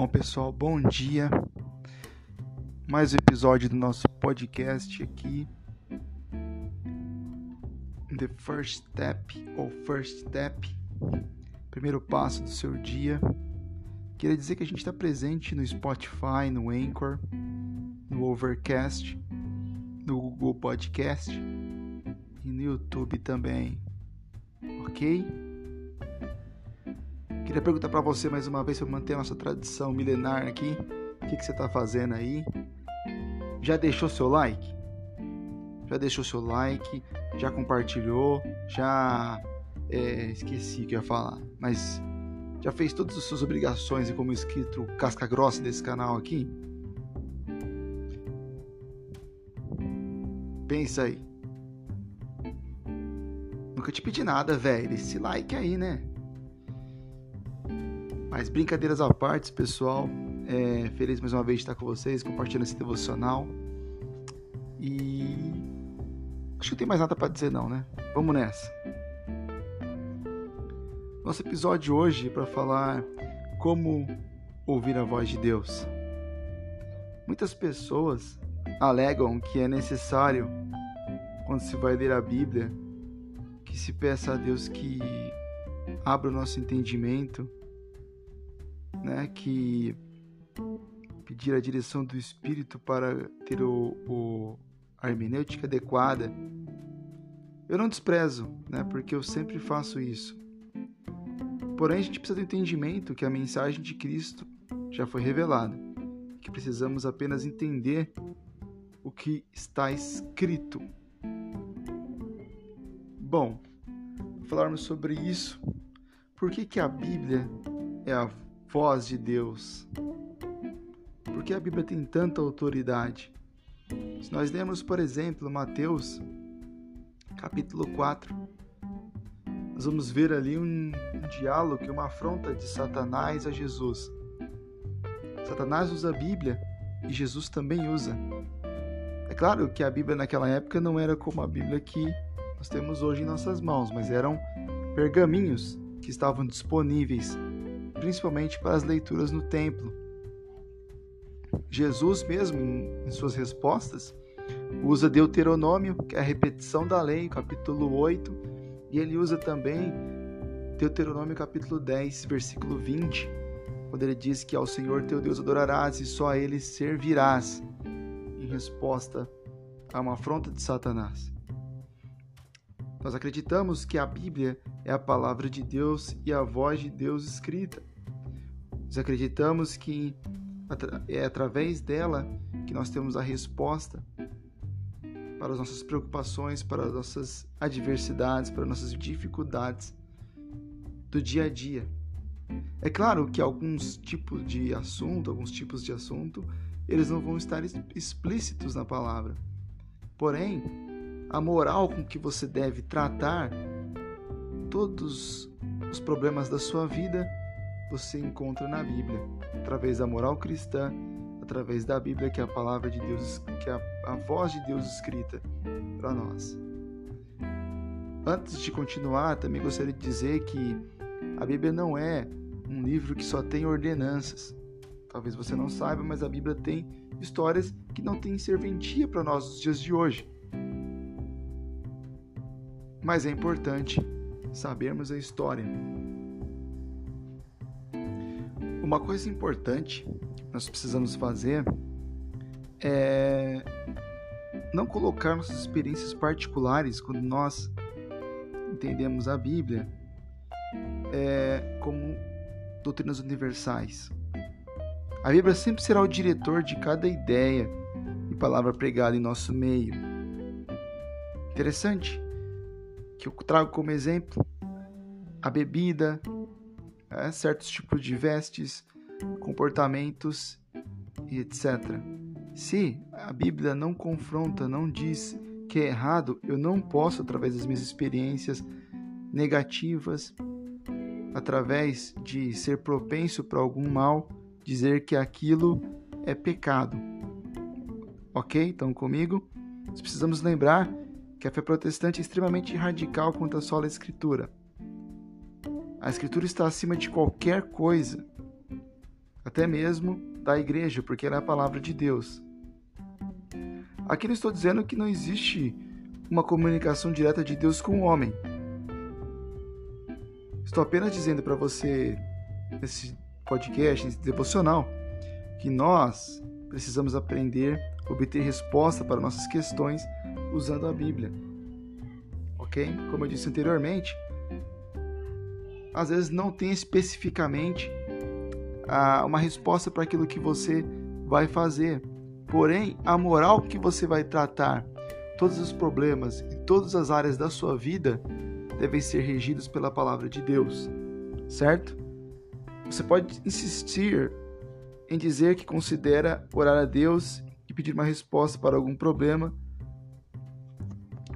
Bom, pessoal, bom dia. Mais um episódio do nosso podcast aqui. The First Step ou First Step, primeiro passo do seu dia. Queria dizer que a gente está presente no Spotify, no Anchor, no Overcast, no Google Podcast e no YouTube também. Ok? Queria perguntar para você mais uma vez para manter a nossa tradição milenar aqui. O que, que você está fazendo aí? Já deixou seu like? Já deixou seu like? Já compartilhou? Já é, esqueci o que eu ia falar, mas já fez todas as suas obrigações como inscrito casca grossa desse canal aqui? Pensa aí. Nunca te pedi nada, velho. Esse like aí, né? Mas brincadeiras à parte, pessoal. É, feliz mais uma vez de estar com vocês, compartilhando esse devocional. E acho que não tem mais nada para dizer não, né? Vamos nessa. Nosso episódio hoje é para falar como ouvir a voz de Deus. Muitas pessoas alegam que é necessário, quando se vai ler a Bíblia, que se peça a Deus que abra o nosso entendimento né, que pedir a direção do Espírito para ter o, o a hermenêutica adequada. Eu não desprezo, né, porque eu sempre faço isso. Porém, a gente precisa do entendimento que a mensagem de Cristo já foi revelada, que precisamos apenas entender o que está escrito. Bom, falarmos sobre isso, por que, que a Bíblia é a voz de Deus. Por que a Bíblia tem tanta autoridade? Se nós lermos, por exemplo, Mateus, capítulo 4, nós vamos ver ali um, um diálogo, uma afronta de Satanás a Jesus. Satanás usa a Bíblia e Jesus também usa. É claro que a Bíblia naquela época não era como a Bíblia que nós temos hoje em nossas mãos, mas eram pergaminhos que estavam disponíveis principalmente para as leituras no templo. Jesus, mesmo em suas respostas, usa Deuteronômio, que é a repetição da lei, capítulo 8, e ele usa também Deuteronômio, capítulo 10, versículo 20, quando ele diz que ao Senhor teu Deus adorarás e só a ele servirás, em resposta a uma afronta de Satanás. Nós acreditamos que a Bíblia é a palavra de Deus e a voz de Deus escrita. Nós acreditamos que é através dela que nós temos a resposta para as nossas preocupações, para as nossas adversidades, para as nossas dificuldades do dia a dia. É claro que alguns tipos de assunto, alguns tipos de assunto, eles não vão estar explícitos na palavra. Porém, a moral com que você deve tratar todos os problemas da sua vida você encontra na Bíblia, através da moral cristã, através da Bíblia, que é a palavra de Deus, que é a, voz de Deus escrita para nós. Antes de continuar, também gostaria de dizer que a Bíblia não é um livro que só tem ordenanças. Talvez você não saiba, mas a Bíblia tem histórias que não têm serventia para nós nos dias de hoje. Mas é importante sabermos a história uma coisa importante que nós precisamos fazer é não colocar nossas experiências particulares quando nós entendemos a Bíblia é, como doutrinas universais. A Bíblia sempre será o diretor de cada ideia e palavra pregada em nosso meio. Interessante que eu trago como exemplo a bebida, é, certos tipos de vestes, comportamentos e etc. Se a Bíblia não confronta, não diz que é errado, eu não posso, através das minhas experiências negativas, através de ser propenso para algum mal, dizer que aquilo é pecado. Ok? Então comigo? Nós precisamos lembrar que a fé protestante é extremamente radical quanto à sola escritura. A Escritura está acima de qualquer coisa. A até mesmo da igreja, porque ela é a palavra de Deus. Aqui não estou dizendo que não existe uma comunicação direta de Deus com o homem. Estou apenas dizendo para você, nesse podcast, nesse devocional, que nós precisamos aprender, obter resposta para nossas questões usando a Bíblia. Ok? Como eu disse anteriormente, às vezes não tem especificamente ah, uma resposta para aquilo que você vai fazer. Porém, a moral que você vai tratar todos os problemas e todas as áreas da sua vida devem ser regidos pela palavra de Deus, certo? Você pode insistir em dizer que considera orar a Deus e pedir uma resposta para algum problema,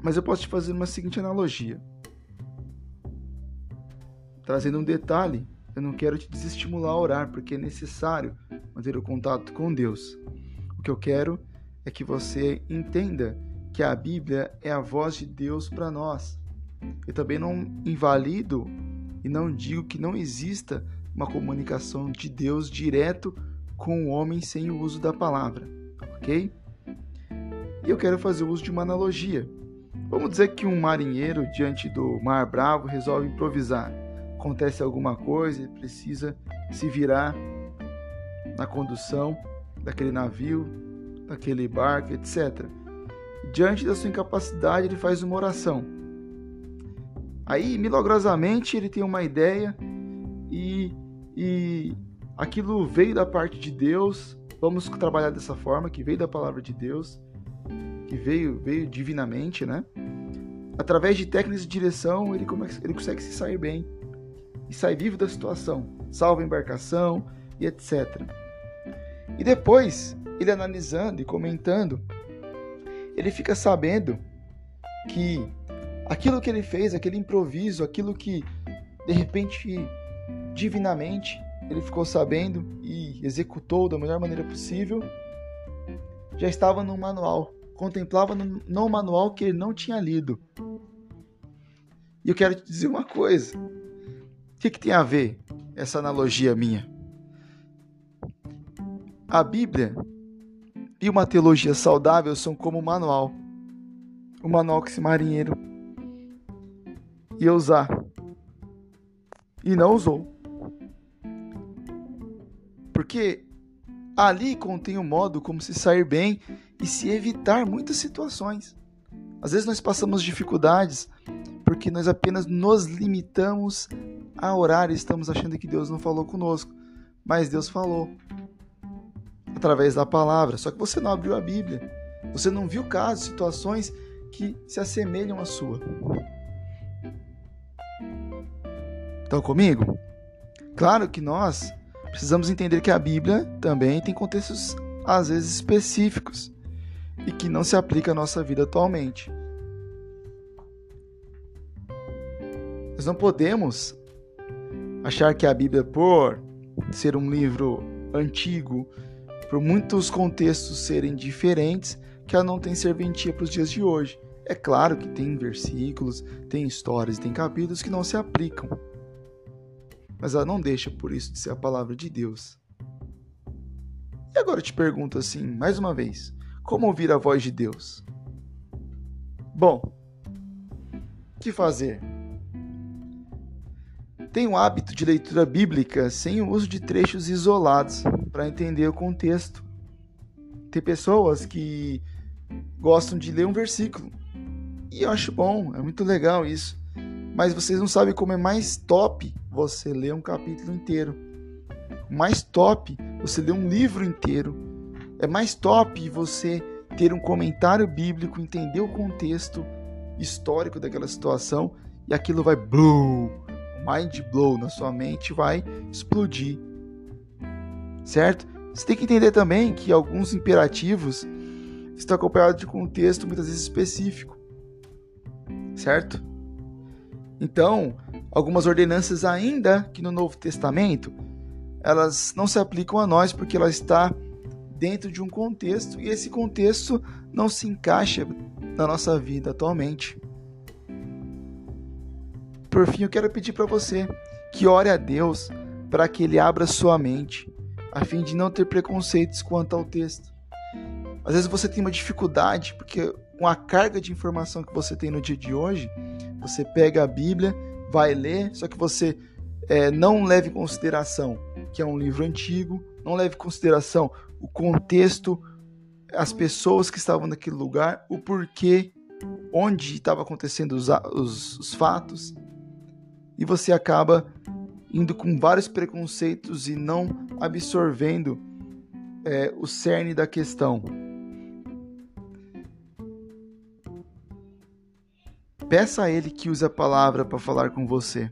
mas eu posso te fazer uma seguinte analogia. Trazendo um detalhe, eu não quero te desestimular a orar, porque é necessário manter o contato com Deus. O que eu quero é que você entenda que a Bíblia é a voz de Deus para nós. Eu também não invalido e não digo que não exista uma comunicação de Deus direto com o homem sem o uso da palavra, ok? E eu quero fazer uso de uma analogia. Vamos dizer que um marinheiro diante do mar bravo resolve improvisar acontece alguma coisa, ele precisa se virar na condução daquele navio, daquele barco, etc. Diante da sua incapacidade, ele faz uma oração. Aí, milagrosamente, ele tem uma ideia e, e aquilo veio da parte de Deus. Vamos trabalhar dessa forma, que veio da palavra de Deus, que veio, veio divinamente, né? Através de técnicas de direção, ele, ele consegue se sair bem sai vivo da situação, salva a embarcação e etc. E depois, ele analisando e comentando, ele fica sabendo que aquilo que ele fez, aquele improviso, aquilo que de repente, divinamente, ele ficou sabendo e executou da melhor maneira possível, já estava no manual, contemplava no, no manual que ele não tinha lido. E eu quero te dizer uma coisa: que, que tem a ver essa analogia minha? A Bíblia e uma teologia saudável são como um manual. O um manual que esse marinheiro ia usar. E não usou. Porque ali contém o um modo como se sair bem e se evitar muitas situações. Às vezes nós passamos dificuldades porque nós apenas nos limitamos a orar e estamos achando que Deus não falou conosco. Mas Deus falou através da palavra. Só que você não abriu a Bíblia. Você não viu casos, situações que se assemelham à sua. Estão comigo? Claro que nós precisamos entender que a Bíblia também tem contextos às vezes específicos e que não se aplica à nossa vida atualmente. Nós não podemos achar que a Bíblia, por ser um livro antigo, por muitos contextos serem diferentes, que ela não tem serventia para os dias de hoje. É claro que tem versículos, tem histórias, tem capítulos que não se aplicam. Mas ela não deixa por isso de ser a palavra de Deus. E agora eu te pergunto assim, mais uma vez, como ouvir a voz de Deus? Bom, o que fazer? Tem o hábito de leitura bíblica sem o uso de trechos isolados para entender o contexto. Tem pessoas que gostam de ler um versículo e eu acho bom, é muito legal isso. Mas vocês não sabem como é mais top você ler um capítulo inteiro. Mais top você ler um livro inteiro. É mais top você ter um comentário bíblico, entender o contexto histórico daquela situação e aquilo vai boom, mind blow na sua mente vai explodir. Certo? Você tem que entender também que alguns imperativos estão acompanhados de contexto muitas vezes específico. Certo? Então, algumas ordenanças ainda que no Novo Testamento, elas não se aplicam a nós porque ela está dentro de um contexto e esse contexto não se encaixa na nossa vida atualmente. Por fim, eu quero pedir para você que ore a Deus para que Ele abra sua mente a fim de não ter preconceitos quanto ao texto. Às vezes você tem uma dificuldade, porque com a carga de informação que você tem no dia de hoje, você pega a Bíblia, vai ler, só que você é, não leva em consideração que é um livro antigo, não leve em consideração o contexto, as pessoas que estavam naquele lugar, o porquê, onde estava acontecendo os, os, os fatos, e você acaba indo com vários preconceitos e não absorvendo é, o cerne da questão. Peça a Ele que use a palavra para falar com você.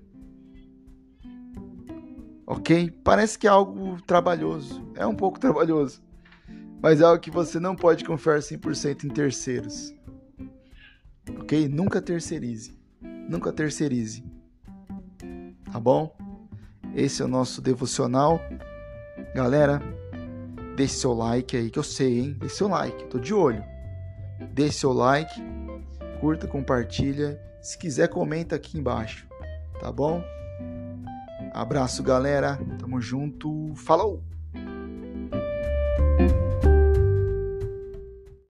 Ok? Parece que é algo trabalhoso. É um pouco trabalhoso. Mas é algo que você não pode confiar 100% em terceiros. Ok? Nunca terceirize. Nunca terceirize. Tá bom? Esse é o nosso devocional. Galera, deixe seu like aí, que eu sei, hein? Deixe seu like, tô de olho. Deixe seu like curta, compartilha. Se quiser, comenta aqui embaixo, tá bom? Abraço, galera. Tamo junto. Falou!